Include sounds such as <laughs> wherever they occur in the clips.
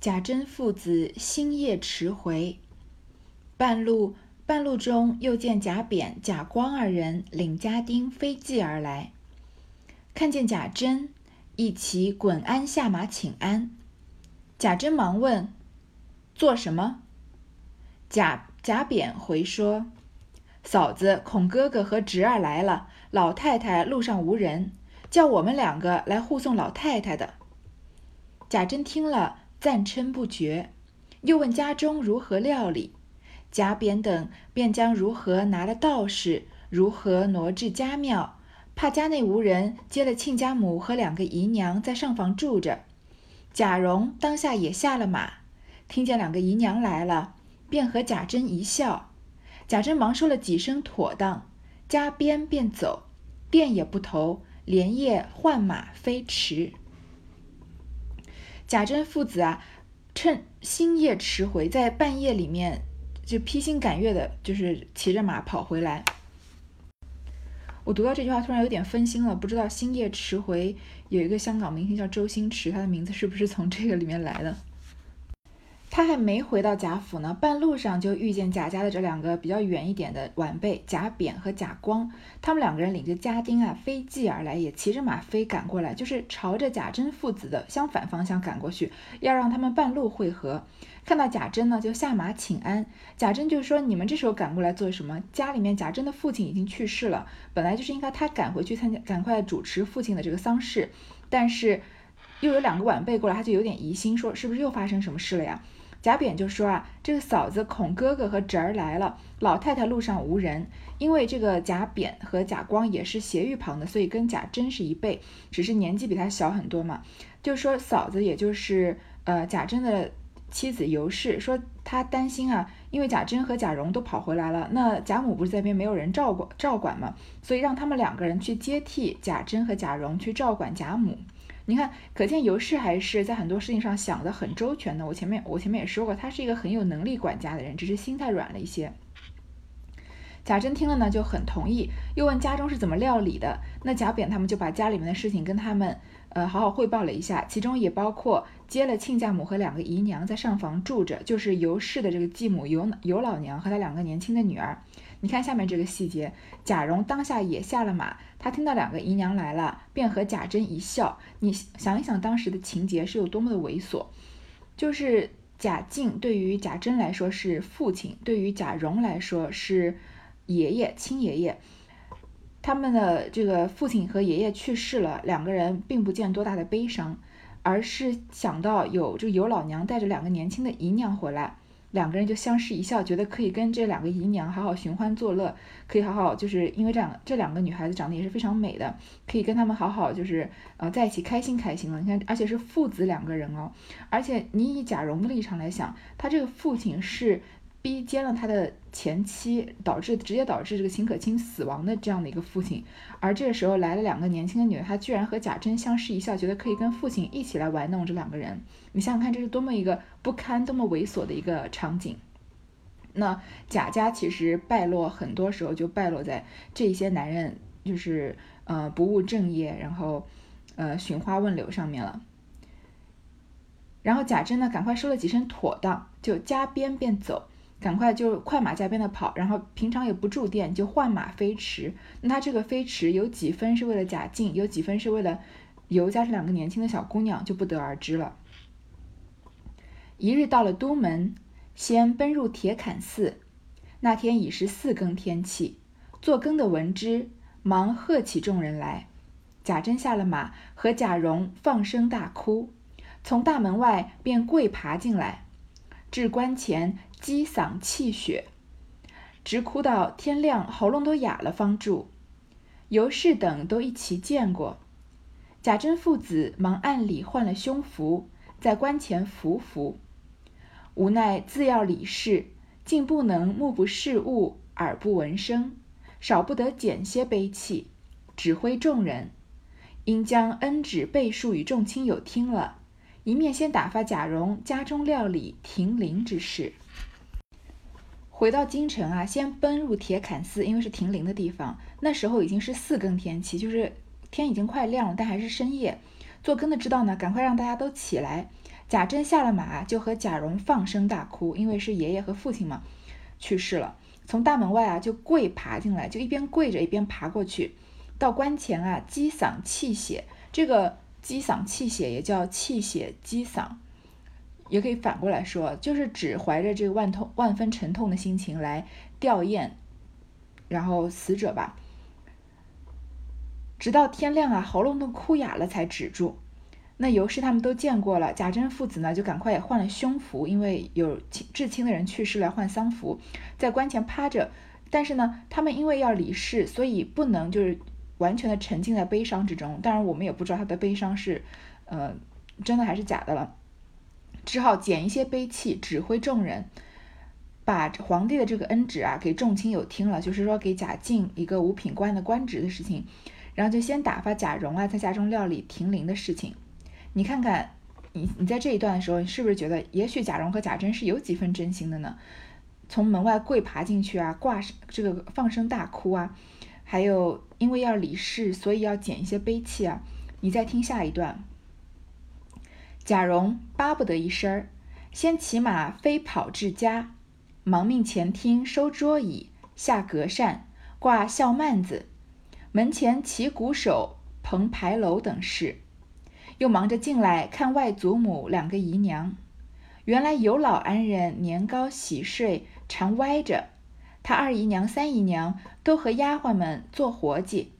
贾珍父子星夜驰回，半路半路中又见贾扁、贾光二人领家丁飞骑而来，看见贾珍，一齐滚鞍下马请安。贾珍忙问：“做什么？”贾贾扁回说：“嫂子恐哥哥和侄儿来了，老太太路上无人，叫我们两个来护送老太太的。”贾珍听了，赞称不绝，又问家中如何料理。贾扁等便将如何拿了道士，如何挪至家庙，怕家内无人，接了亲家母和两个姨娘在上房住着。贾蓉当下也下了马，听见两个姨娘来了。便和贾珍一笑，贾珍忙说了几声妥当，加鞭便走，店也不投，连夜换马飞驰。贾珍父子啊，趁星夜驰回，在半夜里面就披星赶月的，就是骑着马跑回来。我读到这句话，突然有点分心了，不知道星夜驰回有一个香港明星叫周星驰，他的名字是不是从这个里面来的？他还没回到贾府呢，半路上就遇见贾家的这两个比较远一点的晚辈贾扁和贾光，他们两个人领着家丁啊飞骑而来，也骑着马飞赶过来，就是朝着贾珍父子的相反方向赶过去，要让他们半路会合。看到贾珍呢，就下马请安。贾珍就说：“你们这时候赶过来做什么？家里面贾珍的父亲已经去世了，本来就是应该他赶回去参加，赶快主持父亲的这个丧事，但是又有两个晚辈过来，他就有点疑心，说是不是又发生什么事了呀？”贾扁就说啊，这个嫂子恐哥哥和侄儿来了，老太太路上无人。因为这个贾扁和贾光也是斜玉旁的，所以跟贾珍是一辈，只是年纪比他小很多嘛。就说嫂子，也就是呃贾珍的妻子尤氏，说她担心啊，因为贾珍和贾蓉都跑回来了，那贾母不是在边没有人照管照管嘛，所以让他们两个人去接替贾珍和贾蓉去照管贾母。你看，可见尤氏还是在很多事情上想的很周全的。我前面我前面也说过，他是一个很有能力管家的人，只是心太软了一些。贾珍听了呢，就很同意，又问家中是怎么料理的。那贾扁他们就把家里面的事情跟他们，呃，好好汇报了一下，其中也包括接了亲家母和两个姨娘在上房住着，就是尤氏的这个继母尤尤老娘和她两个年轻的女儿。你看下面这个细节，贾蓉当下也下了马，他听到两个姨娘来了，便和贾珍一笑。你想一想当时的情节是有多么的猥琐，就是贾敬对于贾珍来说是父亲，对于贾蓉来说是爷爷亲爷爷，他们的这个父亲和爷爷去世了，两个人并不见多大的悲伤，而是想到有这个尤老娘带着两个年轻的姨娘回来。两个人就相视一笑，觉得可以跟这两个姨娘好好寻欢作乐，可以好好就是因为这两这两个女孩子长得也是非常美的，可以跟他们好好就是呃在一起开心开心了。你看，而且是父子两个人哦，而且你以贾蓉的立场来想，他这个父亲是。逼奸了他的前妻，导致直接导致这个秦可卿死亡的这样的一个父亲，而这个时候来了两个年轻的女的，她居然和贾珍相视一笑，觉得可以跟父亲一起来玩弄这两个人。你想想看，这是多么一个不堪、多么猥琐的一个场景。那贾家其实败落，很多时候就败落在这些男人就是呃不务正业，然后呃寻花问柳上面了。然后贾珍呢，赶快说了几声妥当，就加鞭便走。赶快就快马加鞭的跑，然后平常也不住店，就换马飞驰。那他这个飞驰有几分是为了贾静，有几分是为了尤家这两个年轻的小姑娘，就不得而知了。一日到了都门，先奔入铁槛寺。那天已是四更天气，做更的闻之，忙喝起众人来。贾珍下了马，和贾蓉放声大哭，从大门外便跪爬进来，至关前。积嗓泣血，直哭到天亮，喉咙都哑了方住。尤氏等都一齐见过，贾珍父子忙暗里换了胸服，在棺前伏伏。无奈自要理事，竟不能目不视物，耳不闻声，少不得减些悲泣，指挥众人，应将恩旨背述与众亲友听了，一面先打发贾蓉家中料理停灵之事。回到京城啊，先奔入铁槛寺，因为是停灵的地方。那时候已经是四更天气，就是天已经快亮了，但还是深夜。做更的知道呢，赶快让大家都起来。贾珍下了马，就和贾蓉放声大哭，因为是爷爷和父亲嘛去世了。从大门外啊，就跪爬进来，就一边跪着一边爬过去，到关前啊，击嗓泣血。这个击嗓泣血也叫泣血击嗓，也可以反过来说，就是指怀着这个万痛万分沉痛的心情来吊唁，然后死者吧。直到天亮啊，喉咙都哭哑了才止住。那尤氏他们都见过了，贾珍父子呢就赶快也换了胸服，因为有亲至亲的人去世了，换丧服，在棺前趴着。但是呢，他们因为要离世，所以不能就是完全的沉浸在悲伤之中。当然，我们也不知道他的悲伤是，呃，真的还是假的了。只好捡一些悲器，指挥众人，把皇帝的这个恩旨啊给众亲友听了，就是说给贾敬一个五品官的官职的事情。然后就先打发贾蓉啊在家中料理停灵的事情。你看看，你你在这一段的时候，你是不是觉得也许贾蓉和贾珍是有几分真心的呢？从门外跪爬进去啊，挂这个放声大哭啊，还有因为要理事，所以要捡一些悲器啊。你再听下一段，贾蓉巴不得一声儿，先骑马飞跑至家，忙命前厅收桌椅，下隔扇，挂孝幔子，门前齐鼓手，棚牌楼等事。又忙着进来看外祖母两个姨娘，原来有老安人年高喜睡，常歪着。他二姨娘、三姨娘都和丫鬟们做活计，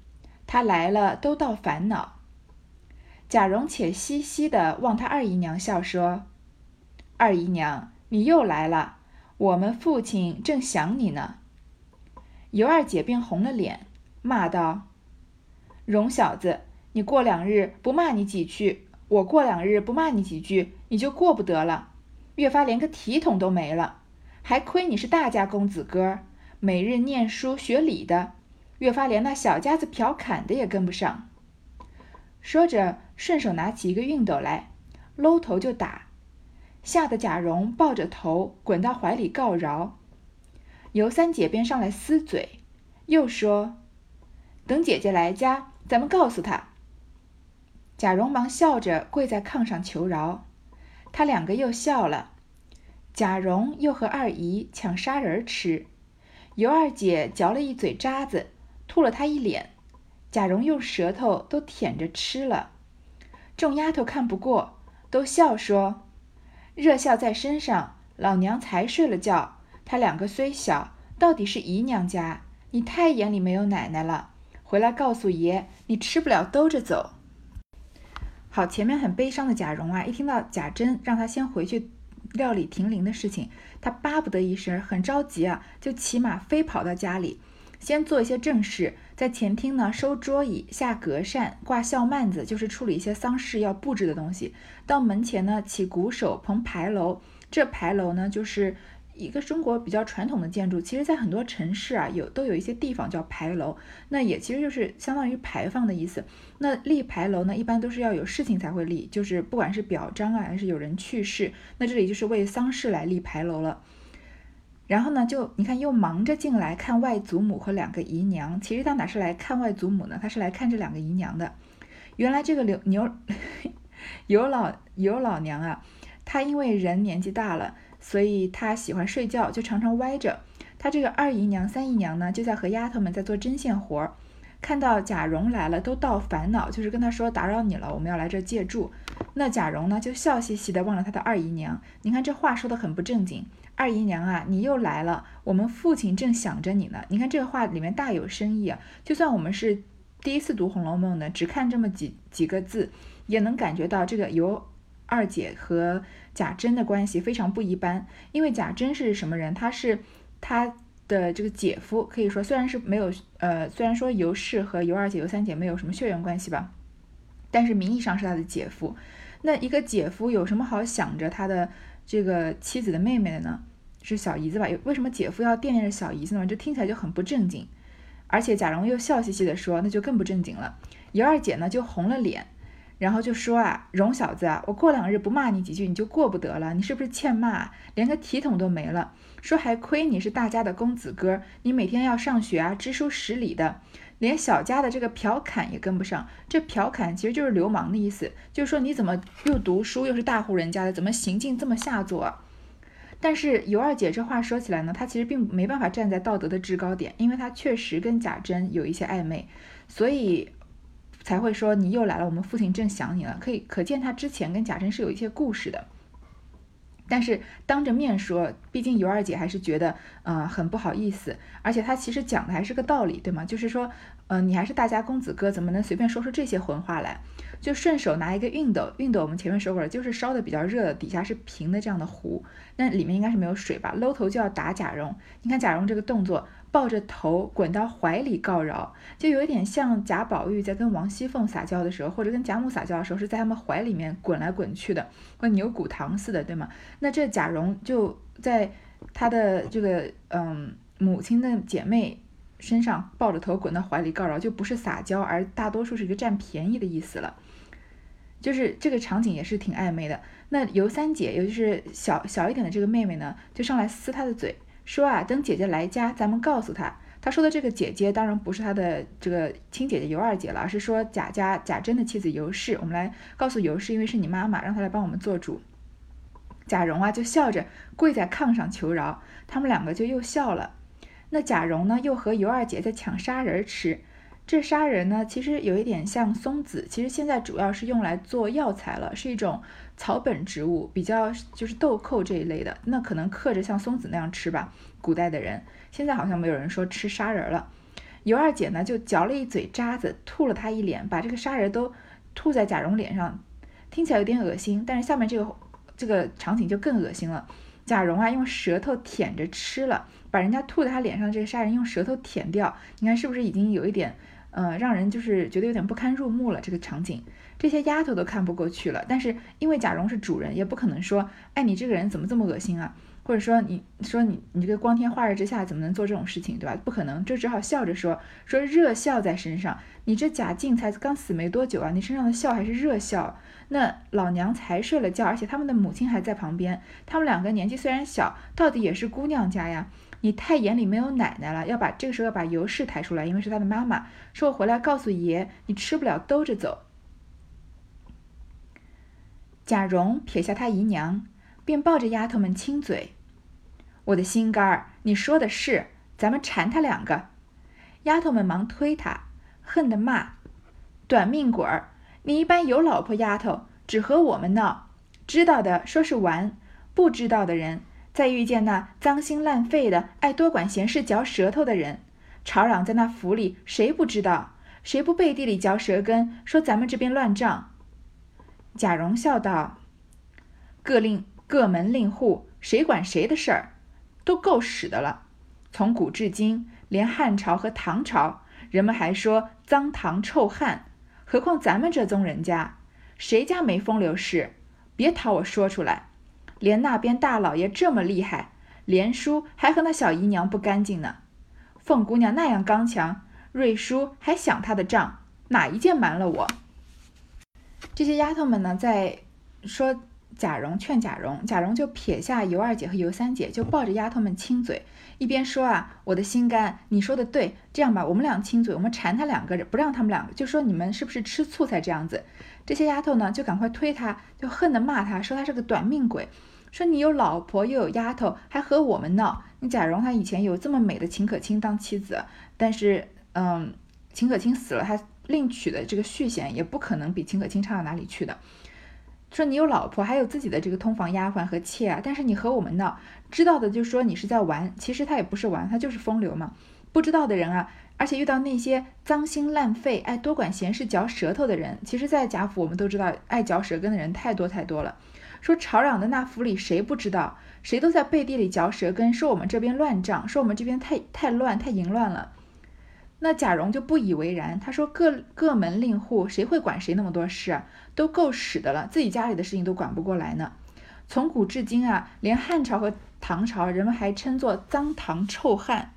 他来了都倒烦恼。贾蓉且嘻嘻的望他二姨娘笑说：“二姨娘，你又来了，我们父亲正想你呢。”尤二姐便红了脸，骂道：“蓉小子！”你过两日不骂你几句，我过两日不骂你几句，你就过不得了。越发连个体统都没了，还亏你是大家公子哥，每日念书学礼的，越发连那小家子嫖侃的也跟不上。说着，顺手拿起一个熨斗来，搂头就打，吓得贾蓉抱着头滚到怀里告饶。尤三姐便上来撕嘴，又说：“等姐姐来家，咱们告诉她。”贾蓉忙笑着跪在炕上求饶，他两个又笑了。贾蓉又和二姨抢砂仁吃，尤二姐嚼了一嘴渣子，吐了他一脸。贾蓉用舌头都舔着吃了。众丫头看不过，都笑说：“热笑在身上，老娘才睡了觉。他两个虽小，到底是姨娘家，你太眼里没有奶奶了。回来告诉爷，你吃不了兜着走。”好，前面很悲伤的贾蓉啊，一听到贾珍让他先回去料理停灵的事情，他巴不得一声，很着急啊，就骑马飞跑到家里，先做一些正事，在前厅呢收桌椅、下隔扇、挂孝幔子，就是处理一些丧事要布置的东西。到门前呢起鼓手、棚牌楼，这牌楼呢就是。一个中国比较传统的建筑，其实，在很多城市啊，有都有一些地方叫牌楼，那也其实就是相当于牌坊的意思。那立牌楼呢，一般都是要有事情才会立，就是不管是表彰啊，还是有人去世，那这里就是为丧事来立牌楼了。然后呢，就你看，又忙着进来看外祖母和两个姨娘。其实他哪是来看外祖母呢？他是来看这两个姨娘的。原来这个刘牛 <laughs> 有老有老娘啊，她因为人年纪大了。所以他喜欢睡觉，就常常歪着。他这个二姨娘、三姨娘呢，就在和丫头们在做针线活儿。看到贾蓉来了，都倒烦恼，就是跟他说打扰你了，我们要来这借住。那贾蓉呢，就笑嘻嘻的望着他的二姨娘。你看这话说的很不正经。二姨娘啊，你又来了，我们父亲正想着你呢。你看这个话里面大有深意啊。就算我们是第一次读《红楼梦》呢，只看这么几几个字，也能感觉到这个由二姐和。贾珍的关系非常不一般，因为贾珍是什么人？他是他的这个姐夫，可以说虽然是没有呃，虽然说尤氏和尤二姐、尤三姐没有什么血缘关系吧，但是名义上是他的姐夫。那一个姐夫有什么好想着他的这个妻子的妹妹的呢？是小姨子吧？为什么姐夫要惦念着小姨子呢？这听起来就很不正经。而且贾蓉又笑嘻嘻地说，那就更不正经了。尤二姐呢就红了脸。然后就说啊，蓉小子啊，我过两日不骂你几句，你就过不得了。你是不是欠骂，连个体统都没了？说还亏你是大家的公子哥，你每天要上学啊，知书识礼的。连小家的这个嫖侃也跟不上。这嫖侃其实就是流氓的意思，就是说你怎么又读书又是大户人家的，怎么行径这么下作？但是尤二姐这话说起来呢，她其实并没办法站在道德的制高点，因为她确实跟贾珍有一些暧昧，所以才会说你又来了，我们父亲正想你了。可以可见她之前跟贾珍是有一些故事的。但是当着面说，毕竟尤二姐还是觉得，嗯，很不好意思。而且她其实讲的还是个道理，对吗？就是说，嗯，你还是大家公子哥，怎么能随便说出这些混话来？就顺手拿一个熨斗，熨斗我们前面说过了，就是烧的比较热的，底下是平的这样的壶，那里面应该是没有水吧？搂头就要打贾蓉。你看贾蓉这个动作。抱着头滚到怀里告饶，就有一点像贾宝玉在跟王熙凤撒娇的时候，或者跟贾母撒娇的时候，是在他们怀里面滚来滚去的，跟牛骨糖似的，对吗？那这贾蓉就在他的这个嗯母亲的姐妹身上抱着头滚到怀里告饶，就不是撒娇，而大多数是一个占便宜的意思了。就是这个场景也是挺暧昧的。那尤三姐，尤其是小小一点的这个妹妹呢，就上来撕她的嘴。说啊，等姐姐来家，咱们告诉她。他说的这个姐姐，当然不是他的这个亲姐姐尤二姐了，而是说贾家贾珍的妻子尤氏。我们来告诉尤氏，因为是你妈妈，让她来帮我们做主。贾蓉啊，就笑着跪在炕上求饶。他们两个就又笑了。那贾蓉呢，又和尤二姐在抢砂仁吃。这砂仁呢，其实有一点像松子，其实现在主要是用来做药材了，是一种草本植物，比较就是豆蔻这一类的。那可能嗑着像松子那样吃吧，古代的人。现在好像没有人说吃砂仁了。尤二姐呢，就嚼了一嘴渣子，吐了他一脸，把这个砂仁都吐在贾蓉脸上，听起来有点恶心。但是下面这个这个场景就更恶心了。贾蓉啊，用舌头舔着吃了，把人家吐在他脸上这个砂仁用舌头舔掉，你看是不是已经有一点？呃，让人就是觉得有点不堪入目了。这个场景，这些丫头都看不过去了。但是因为贾蓉是主人，也不可能说，哎，你这个人怎么这么恶心啊？或者说，你说你你这个光天化日之下怎么能做这种事情，对吧？不可能，就只好笑着说，说热笑在身上。你这贾静才刚死没多久啊，你身上的笑还是热笑？那老娘才睡了觉，而且他们的母亲还在旁边。他们两个年纪虽然小，到底也是姑娘家呀。你太眼里没有奶奶了，要把这个时候要把尤氏抬出来，因为是他的妈妈。说我回来告诉爷，你吃不了兜着走。贾蓉撇下他姨娘，便抱着丫头们亲嘴：“我的心肝儿，你说的是，咱们缠他两个。”丫头们忙推他，恨得骂：“短命鬼儿！你一般有老婆丫头，只和我们闹，知道的说是玩，不知道的人。”再遇见那脏心烂肺的、爱多管闲事、嚼舌头的人，吵嚷在那府里，谁不知道？谁不背地里嚼舌根，说咱们这边乱账？贾蓉笑道：“各令各门令户，谁管谁的事儿，都够使的了。从古至今，连汉朝和唐朝，人们还说脏唐臭汉，何况咱们这宗人家，谁家没风流事？别讨我说出来。”连那边大老爷这么厉害，连叔还和那小姨娘不干净呢。凤姑娘那样刚强，瑞叔还想她的账，哪一件瞒了我？这些丫头们呢，在说贾蓉劝贾蓉，贾蓉就撇下尤二姐和尤三姐，就抱着丫头们亲嘴，一边说啊，我的心肝，你说的对，这样吧，我们俩亲嘴，我们缠他两个人，不让他们两个，就说你们是不是吃醋才这样子？这些丫头呢，就赶快推他，就恨得骂他，说他是个短命鬼。说你有老婆又有丫头，还和我们闹。你贾蓉她以前有这么美的秦可卿当妻子，但是，嗯，秦可卿死了，她另娶的这个续弦也不可能比秦可卿差到哪里去的。说你有老婆，还有自己的这个通房丫鬟和妾啊，但是你和我们闹，知道的就说你是在玩，其实他也不是玩，他就是风流嘛。不知道的人啊，而且遇到那些脏心烂肺、爱多管闲事、嚼舌头的人，其实，在贾府我们都知道，爱嚼舌根的人太多太多了。说吵嚷的那府里谁不知道？谁都在背地里嚼舌根，说我们这边乱账，说我们这边太太乱太淫乱了。那贾蓉就不以为然，他说各各门令户谁会管谁那么多事啊？都够使的了，自己家里的事情都管不过来呢。从古至今啊，连汉朝和唐朝，人们还称作脏唐臭汉。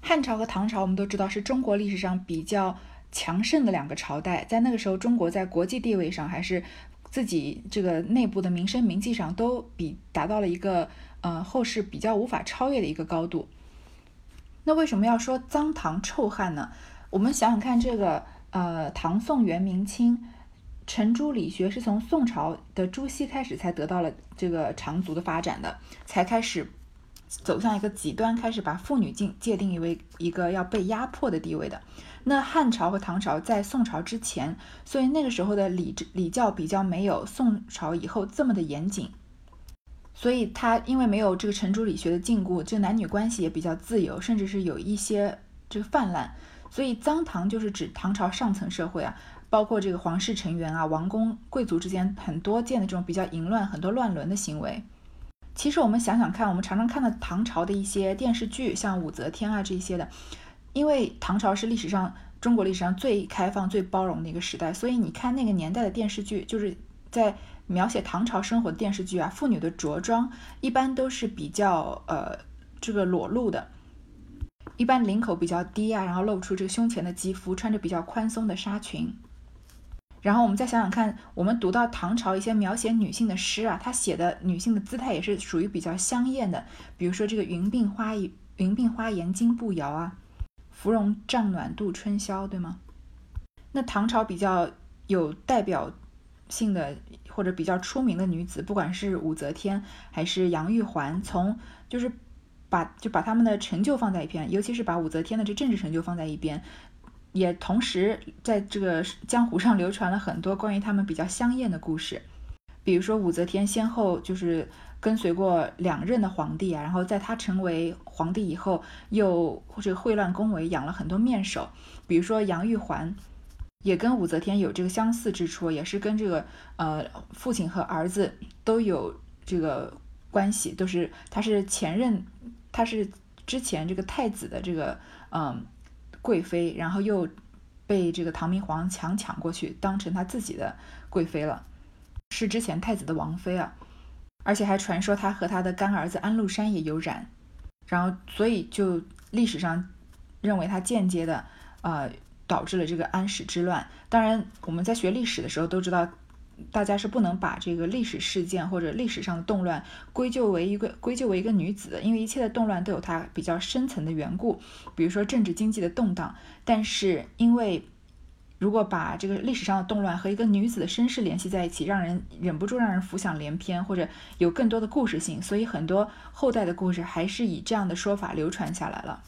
汉朝和唐朝我们都知道是中国历史上比较强盛的两个朝代，在那个时候，中国在国际地位上还是。自己这个内部的名声名气上都比达到了一个呃后世比较无法超越的一个高度。那为什么要说脏唐臭汉呢？我们想想看，这个呃，唐宋元明清，程朱理学是从宋朝的朱熹开始才得到了这个长足的发展的，才开始走向一个极端，开始把妇女界界定为一个要被压迫的地位的。那汉朝和唐朝在宋朝之前，所以那个时候的礼礼教比较没有宋朝以后这么的严谨，所以他因为没有这个程朱理学的禁锢，这男女关系也比较自由，甚至是有一些这个泛滥。所以脏唐就是指唐朝上层社会啊，包括这个皇室成员啊、王公贵族之间很多见的这种比较淫乱、很多乱伦的行为。其实我们想想看，我们常常看到唐朝的一些电视剧，像武则天啊这些的，因为唐朝是历史上中国历史上最开放、最包容的一个时代，所以你看那个年代的电视剧，就是在描写唐朝生活的电视剧啊，妇女的着装一般都是比较呃这个裸露的。一般领口比较低啊，然后露出这个胸前的肌肤，穿着比较宽松的纱裙。然后我们再想想看，我们读到唐朝一些描写女性的诗啊，他写的女性的姿态也是属于比较香艳的，比如说这个“云鬓花云鬓花颜金步摇”啊，“芙蓉帐暖度春宵”，对吗？那唐朝比较有代表性的或者比较出名的女子，不管是武则天还是杨玉环，从就是。把就把他们的成就放在一边，尤其是把武则天的这政治成就放在一边，也同时在这个江湖上流传了很多关于他们比较香艳的故事。比如说武则天先后就是跟随过两任的皇帝啊，然后在她成为皇帝以后，又或者秽乱宫闱，养了很多面首。比如说杨玉环，也跟武则天有这个相似之处，也是跟这个呃父亲和儿子都有这个关系，都是他是前任。他是之前这个太子的这个嗯贵妃，然后又被这个唐明皇强抢过去，当成他自己的贵妃了，是之前太子的王妃啊，而且还传说他和他的干儿子安禄山也有染，然后所以就历史上认为他间接的呃导致了这个安史之乱。当然我们在学历史的时候都知道。大家是不能把这个历史事件或者历史上的动乱归咎为一个归咎为一个女子的，因为一切的动乱都有它比较深层的缘故，比如说政治经济的动荡。但是因为如果把这个历史上的动乱和一个女子的身世联系在一起，让人忍不住让人浮想联翩，或者有更多的故事性，所以很多后代的故事还是以这样的说法流传下来了。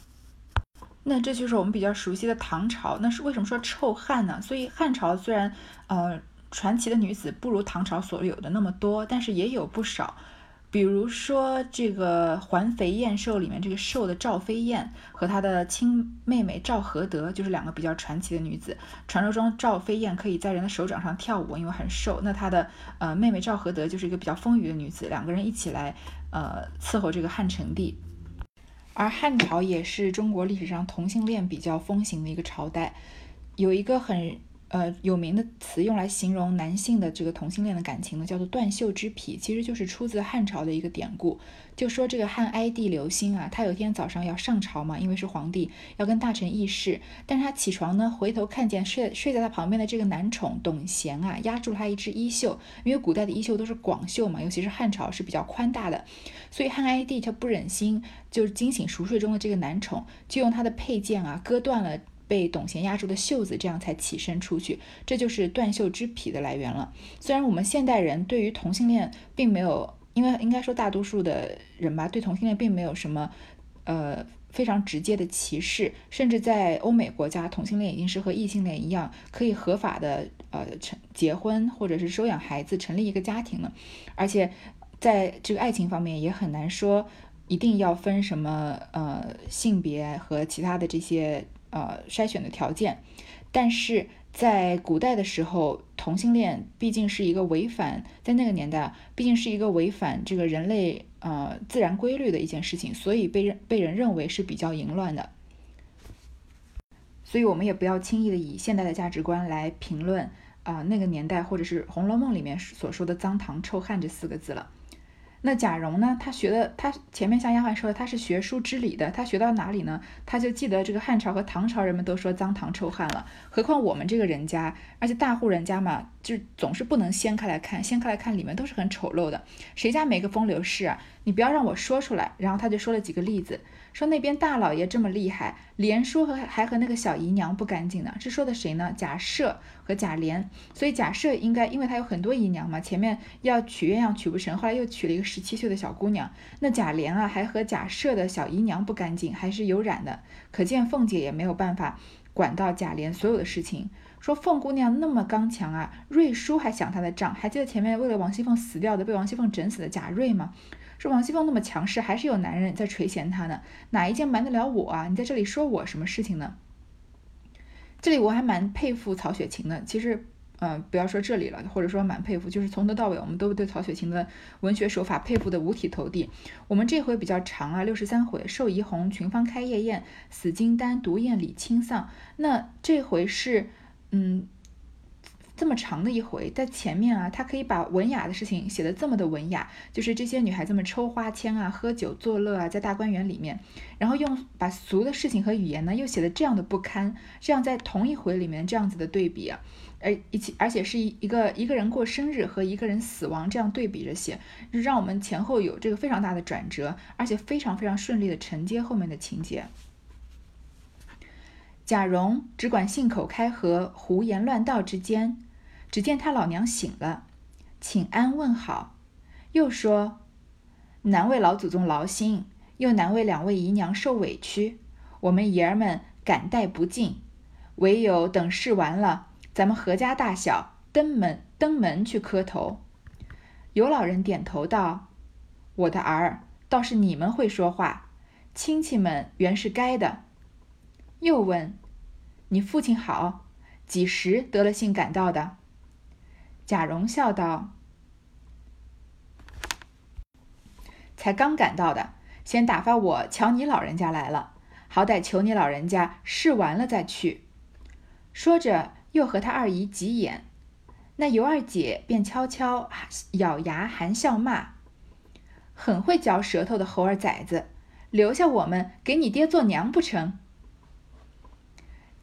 那这就是我们比较熟悉的唐朝。那是为什么说臭汉呢？所以汉朝虽然呃。传奇的女子不如唐朝所有的那么多，但是也有不少。比如说这个《环肥燕瘦》里面这个瘦的赵飞燕和她的亲妹妹赵合德，就是两个比较传奇的女子。传说中赵飞燕可以在人的手掌上跳舞，因为很瘦。那她的呃妹妹赵合德就是一个比较丰腴的女子，两个人一起来呃伺候这个汉成帝。而汉朝也是中国历史上同性恋比较风行的一个朝代，有一个很。呃，有名的词用来形容男性的这个同性恋的感情呢，叫做断袖之癖，其实就是出自汉朝的一个典故。就说这个汉哀帝刘欣啊，他有一天早上要上朝嘛，因为是皇帝要跟大臣议事，但是他起床呢，回头看见睡睡在他旁边的这个男宠董贤啊，压住了他一只衣袖，因为古代的衣袖都是广袖嘛，尤其是汉朝是比较宽大的，所以汉哀帝他不忍心就是惊醒熟睡中的这个男宠，就用他的佩剑啊割断了。被董贤压住的袖子，这样才起身出去，这就是断袖之癖的来源了。虽然我们现代人对于同性恋并没有，因为应该说大多数的人吧，对同性恋并没有什么呃非常直接的歧视，甚至在欧美国家，同性恋已经是和异性恋一样，可以合法的呃成结婚或者是收养孩子，成立一个家庭了。而且在这个爱情方面，也很难说一定要分什么呃性别和其他的这些。呃，筛选的条件，但是在古代的时候，同性恋毕竟是一个违反，在那个年代，毕竟是一个违反这个人类呃自然规律的一件事情，所以被认被人认为是比较淫乱的。所以我们也不要轻易的以现代的价值观来评论啊那个年代或者是《红楼梦》里面所说的“脏唐臭汉”这四个字了。那贾蓉呢？他学的，他前面像丫鬟说的，他是学书之理的。他学到哪里呢？他就记得这个汉朝和唐朝人们都说脏唐臭汉了，何况我们这个人家，而且大户人家嘛，就总是不能掀开来看，掀开来看里面都是很丑陋的。谁家没个风流事啊？你不要让我说出来。然后他就说了几个例子，说那边大老爷这么厉害，连说和还和那个小姨娘不干净呢。这说的谁呢？贾赦和贾琏。所以贾赦应该，因为他有很多姨娘嘛，前面要娶鸳鸯娶不成，后来又娶了一个十七岁的小姑娘。那贾琏啊，还和贾赦的小姨娘不干净，还是有染的。可见凤姐也没有办法管到贾琏所有的事情。说凤姑娘那么刚强啊，瑞叔还想她的账，还记得前面为了王熙凤死掉的，被王熙凤整死的贾瑞吗？说王熙凤那么强势，还是有男人在垂涎她呢，哪一件瞒得了我啊？你在这里说我什么事情呢？这里我还蛮佩服曹雪芹的，其实，嗯，不要说这里了，或者说蛮佩服，就是从头到尾我们都对曹雪芹的文学手法佩服的五体投地。我们这回比较长啊，六十三回，寿怡红、群芳开夜宴、死金丹、独宴李清丧，那这回是。嗯，这么长的一回，在前面啊，他可以把文雅的事情写的这么的文雅，就是这些女孩子们抽花签啊、喝酒作乐啊，在大观园里面，然后用把俗的事情和语言呢，又写的这样的不堪，这样在同一回里面这样子的对比啊，而一起而且是一一个一个人过生日和一个人死亡这样对比着写，让我们前后有这个非常大的转折，而且非常非常顺利的承接后面的情节。贾蓉只管信口开河、胡言乱道之间，只见他老娘醒了，请安问好，又说：“难为老祖宗劳心，又难为两位姨娘受委屈，我们爷儿们感戴不尽，唯有等事完了，咱们阖家大小登门登门去磕头。”有老人点头道：“我的儿，倒是你们会说话，亲戚们原是该的。”又问：“你父亲好，几时得了信赶到的？”贾蓉笑道：“才刚赶到的，先打发我瞧你老人家来了，好歹求你老人家试完了再去。”说着，又和他二姨挤眼，那尤二姐便悄悄咬牙含笑骂：“很会嚼舌头的猴儿崽子，留下我们给你爹做娘不成？”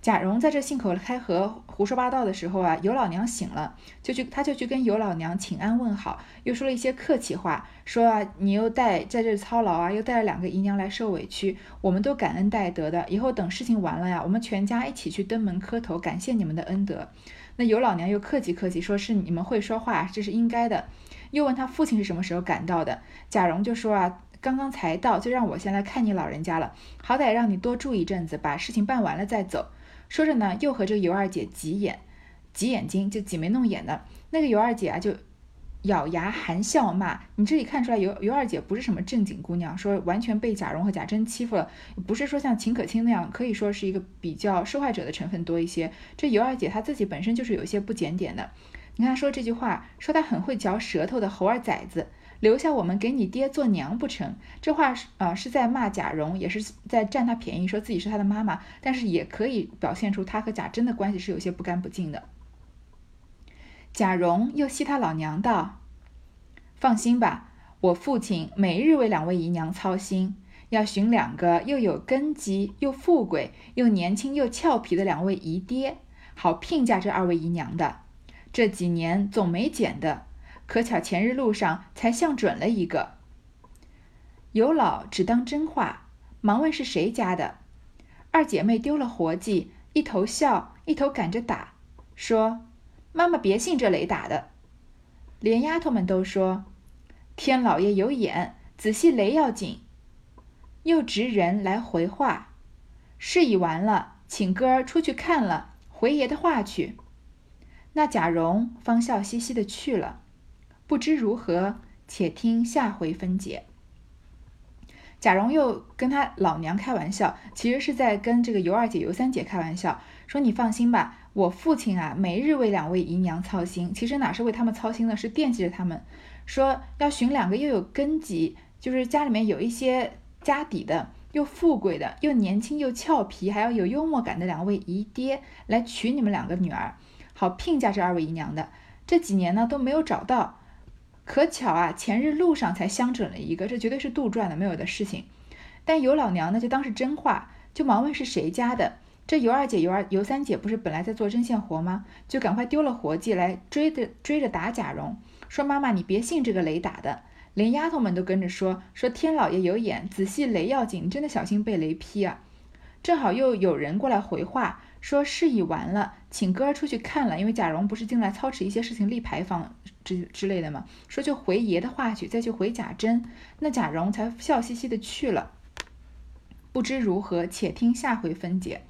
贾蓉在这信口开河、胡说八道的时候啊，尤老娘醒了，就去，他就去跟尤老娘请安问好，又说了一些客气话，说啊，你又带在这操劳啊，又带了两个姨娘来受委屈，我们都感恩戴德的，以后等事情完了呀，我们全家一起去登门磕头，感谢你们的恩德。那尤老娘又客气客气，说是你们会说话，这是应该的。又问他父亲是什么时候赶到的，贾蓉就说啊，刚刚才到，就让我先来看你老人家了，好歹让你多住一阵子，把事情办完了再走。说着呢，又和这个尤二姐挤眼，挤眼睛，就挤眉弄眼的。那个尤二姐啊，就咬牙含笑骂。你这里看出来，尤尤二姐不是什么正经姑娘，说完全被贾蓉和贾珍欺负了，不是说像秦可卿那样，可以说是一个比较受害者的成分多一些。这尤二姐她自己本身就是有一些不检点的。你看她说这句话，说她很会嚼舌头的猴儿崽子。留下我们给你爹做娘不成？这话是啊，是在骂贾蓉，也是在占他便宜，说自己是他的妈妈，但是也可以表现出他和贾珍的关系是有些不干不净的。贾蓉又戏他老娘道：“放心吧，我父亲每日为两位姨娘操心，要寻两个又有根基、又富贵、又年轻又俏皮的两位姨爹，好聘嫁这二位姨娘的。这几年总没捡的。”可巧前日路上才相准了一个，尤老只当真话，忙问是谁家的。二姐妹丢了活计，一头笑，一头赶着打，说：“妈妈别信这雷打的。”连丫头们都说：“天老爷有眼，仔细雷要紧。”又执人来回话，事已完了，请哥儿出去看了，回爷的话去。那贾蓉方笑嘻嘻的去了。不知如何，且听下回分解。贾蓉又跟他老娘开玩笑，其实是在跟这个尤二姐、尤三姐开玩笑，说你放心吧，我父亲啊，每日为两位姨娘操心，其实哪是为他们操心呢，是惦记着他们。说要寻两个又有根基，就是家里面有一些家底的，又富贵的，又年轻又俏皮，还要有幽默感的两位姨爹来娶你们两个女儿，好聘嫁这二位姨娘的。这几年呢都没有找到。可巧啊，前日路上才相准了一个，这绝对是杜撰的，没有的事情。但尤老娘呢，就当是真话，就忙问是谁家的。这尤二姐、尤二、尤三姐不是本来在做针线活吗？就赶快丢了活计来追着追着打贾蓉，说妈妈你别信这个雷打的。连丫头们都跟着说说天老爷有眼，仔细雷要紧，真的小心被雷劈啊！正好又有人过来回话，说事已完了，请哥出去看了。因为贾蓉不是进来操持一些事情，立牌坊之之类的嘛，说就回爷的话去，再去回贾珍。那贾蓉才笑嘻嘻的去了。不知如何，且听下回分解。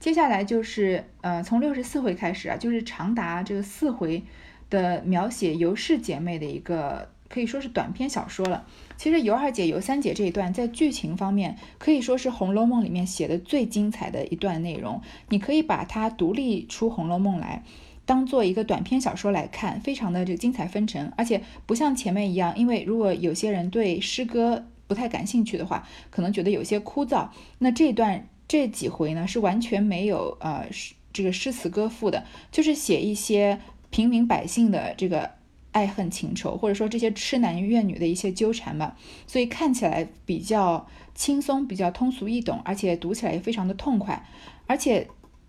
接下来就是呃，从六十四回开始啊，就是长达这个四回的描写尤氏姐妹的一个。可以说是短篇小说了。其实尤二姐、尤三姐这一段在剧情方面可以说是《红楼梦》里面写的最精彩的一段内容。你可以把它独立出《红楼梦》来，当做一个短篇小说来看，非常的这个精彩纷呈。而且不像前面一样，因为如果有些人对诗歌不太感兴趣的话，可能觉得有些枯燥。那这段这几回呢，是完全没有呃这个诗词歌赋的，就是写一些平民百姓的这个。爱恨情仇，或者说这些痴男怨女的一些纠缠吧，所以看起来比较轻松，比较通俗易懂，而且读起来也非常的痛快。而且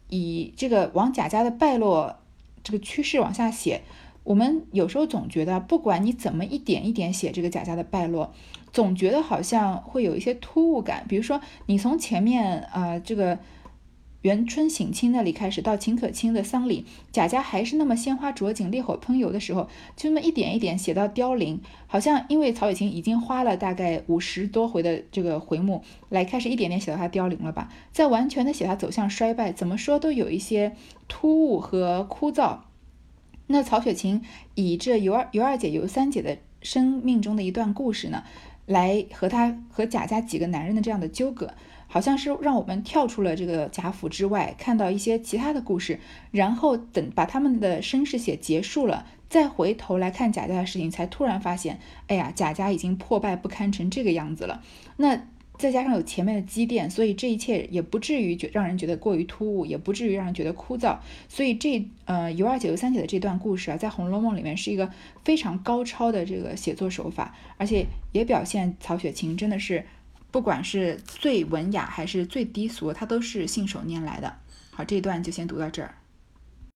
以这个往贾家的败落这个趋势往下写，我们有时候总觉得，不管你怎么一点一点写这个贾家的败落，总觉得好像会有一些突兀感。比如说，你从前面啊这个。元春省亲那里开始，到秦可卿的丧礼，贾家还是那么鲜花着锦、烈火烹油的时候，就那么一点一点写到凋零，好像因为曹雪芹已经花了大概五十多回的这个回目来开始一点点写到他凋零了吧？在完全的写他走向衰败，怎么说都有一些突兀和枯燥。那曹雪芹以这尤二尤二姐、尤三姐的生命中的一段故事呢，来和他和贾家几个男人的这样的纠葛。好像是让我们跳出了这个贾府之外，看到一些其他的故事，然后等把他们的身世写结束了，再回头来看贾家的事情，才突然发现，哎呀，贾家已经破败不堪成这个样子了。那再加上有前面的积淀，所以这一切也不至于觉让人觉得过于突兀，也不至于让人觉得枯燥。所以这呃尤二姐尤三姐的这段故事啊，在《红楼梦》里面是一个非常高超的这个写作手法，而且也表现曹雪芹真的是。不管是最文雅还是最低俗，他都是信手拈来的。好，这一段就先读到这儿。